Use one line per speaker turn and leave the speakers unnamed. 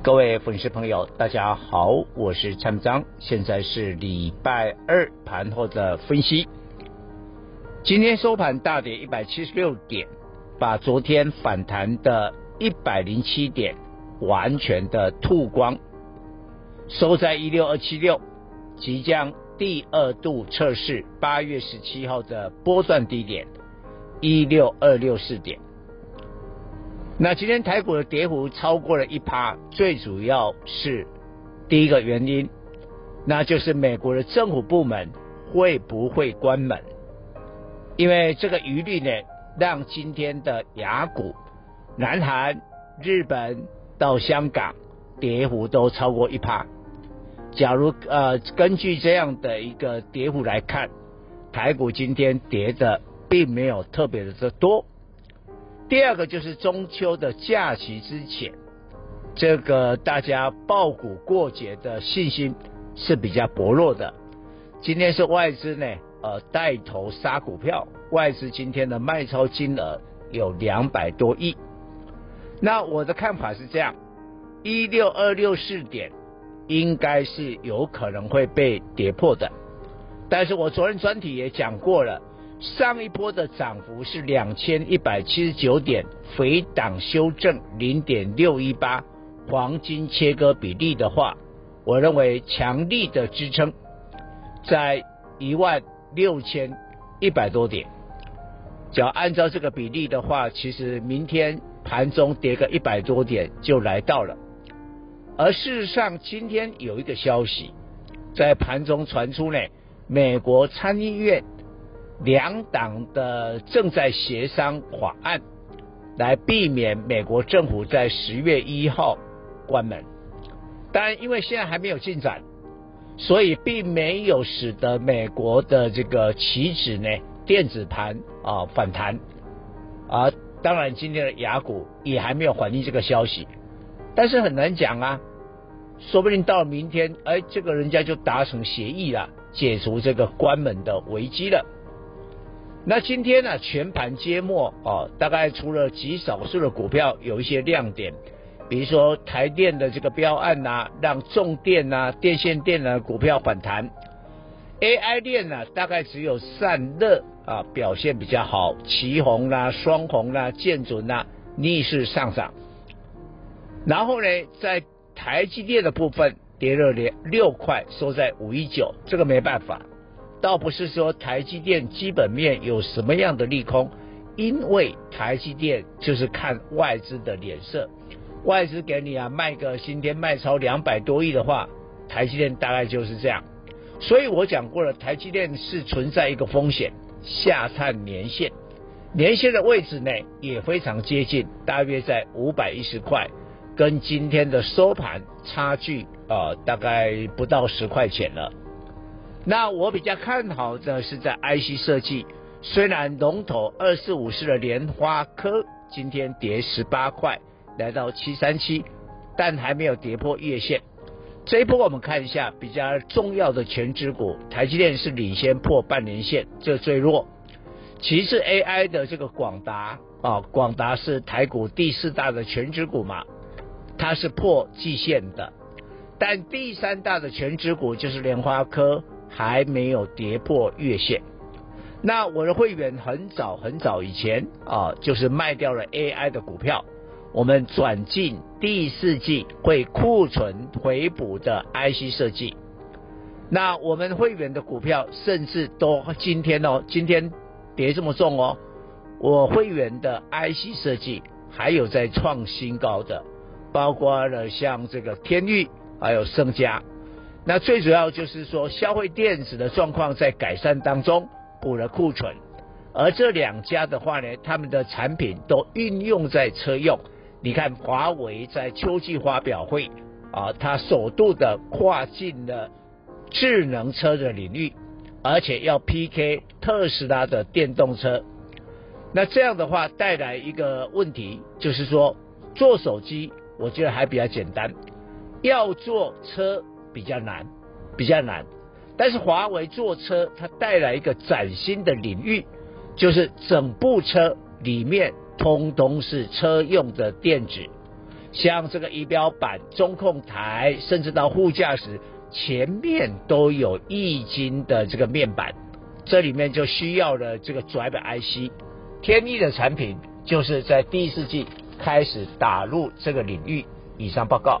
各位粉丝朋友，大家好，我是蔡章，现在是礼拜二盘后的分析。今天收盘大跌一百七十六点，把昨天反弹的一百零七点完全的吐光，收在一六二七六，即将第二度测试八月十七号的波段低点一六二六四点。那今天台股的跌幅超过了一趴，最主要是第一个原因，那就是美国的政府部门会不会关门？因为这个疑虑呢，让今天的雅股、南韩、日本到香港跌幅都超过一趴。假如呃根据这样的一个跌幅来看，台股今天跌的并没有特别的多。第二个就是中秋的假期之前，这个大家抱股过节的信心是比较薄弱的。今天是外资呢，呃，带头杀股票，外资今天的卖超金额有两百多亿。那我的看法是这样，一六二六四点应该是有可能会被跌破的，但是我昨天专题也讲过了。上一波的涨幅是两千一百七十九点，回档修正零点六一八，黄金切割比例的话，我认为强力的支撑在一万六千一百多点。只要按照这个比例的话，其实明天盘中跌个一百多点就来到了。而事实上，今天有一个消息在盘中传出呢，美国参议院。两党的正在协商法案，来避免美国政府在十月一号关门。但因为现在还没有进展，所以并没有使得美国的这个期指呢电子盘啊反弹啊。当然，今天的雅股也还没有反映这个消息，但是很难讲啊，说不定到明天，哎，这个人家就达成协议了，解除这个关门的危机了。那今天呢，全盘皆墨哦，大概除了极少数的股票有一些亮点，比如说台电的这个标案呐、啊，让重电呐、啊、电线电缆股票反弹，AI 链呢，大概只有散热啊表现比较好，旗红啦、双红啦、建准啦逆势上涨，然后呢，在台积电的部分跌了连六块，收在五一九，这个没办法。倒不是说台积电基本面有什么样的利空，因为台积电就是看外资的脸色，外资给你啊卖个今天卖超两百多亿的话，台积电大概就是这样。所以我讲过了，台积电是存在一个风险，下探年线，年线的位置呢也非常接近，大约在五百一十块，跟今天的收盘差距啊、呃、大概不到十块钱了。那我比较看好的是在 IC 设计，虽然龙头二四五四的莲花科今天跌十八块，来到七三七，但还没有跌破月线。这一波我们看一下比较重要的全指股，台积电是领先破半年线，这最弱。其次 AI 的这个广达啊，广达是台股第四大的全指股嘛，它是破季线的，但第三大的全指股就是莲花科。还没有跌破月线，那我的会员很早很早以前啊，就是卖掉了 AI 的股票，我们转进第四季会库存回补的 IC 设计。那我们会员的股票甚至都今天哦，今天跌这么重哦，我会员的 IC 设计还有在创新高的，包括了像这个天域还有盛佳。那最主要就是说，消费电子的状况在改善当中，补了库存。而这两家的话呢，他们的产品都运用在车用。你看华为在秋季发表会啊，它首度的跨进了智能车的领域，而且要 PK 特斯拉的电动车。那这样的话带来一个问题，就是说做手机，我觉得还比较简单，要做车比较难，比较难。但是华为做车，它带来一个崭新的领域，就是整部车里面通通是车用的电子，像这个仪表板、中控台，甚至到副驾驶前面都有液晶的这个面板，这里面就需要了这个 Drive IC。天翼的产品就是在第四季开始打入这个领域。以上报告。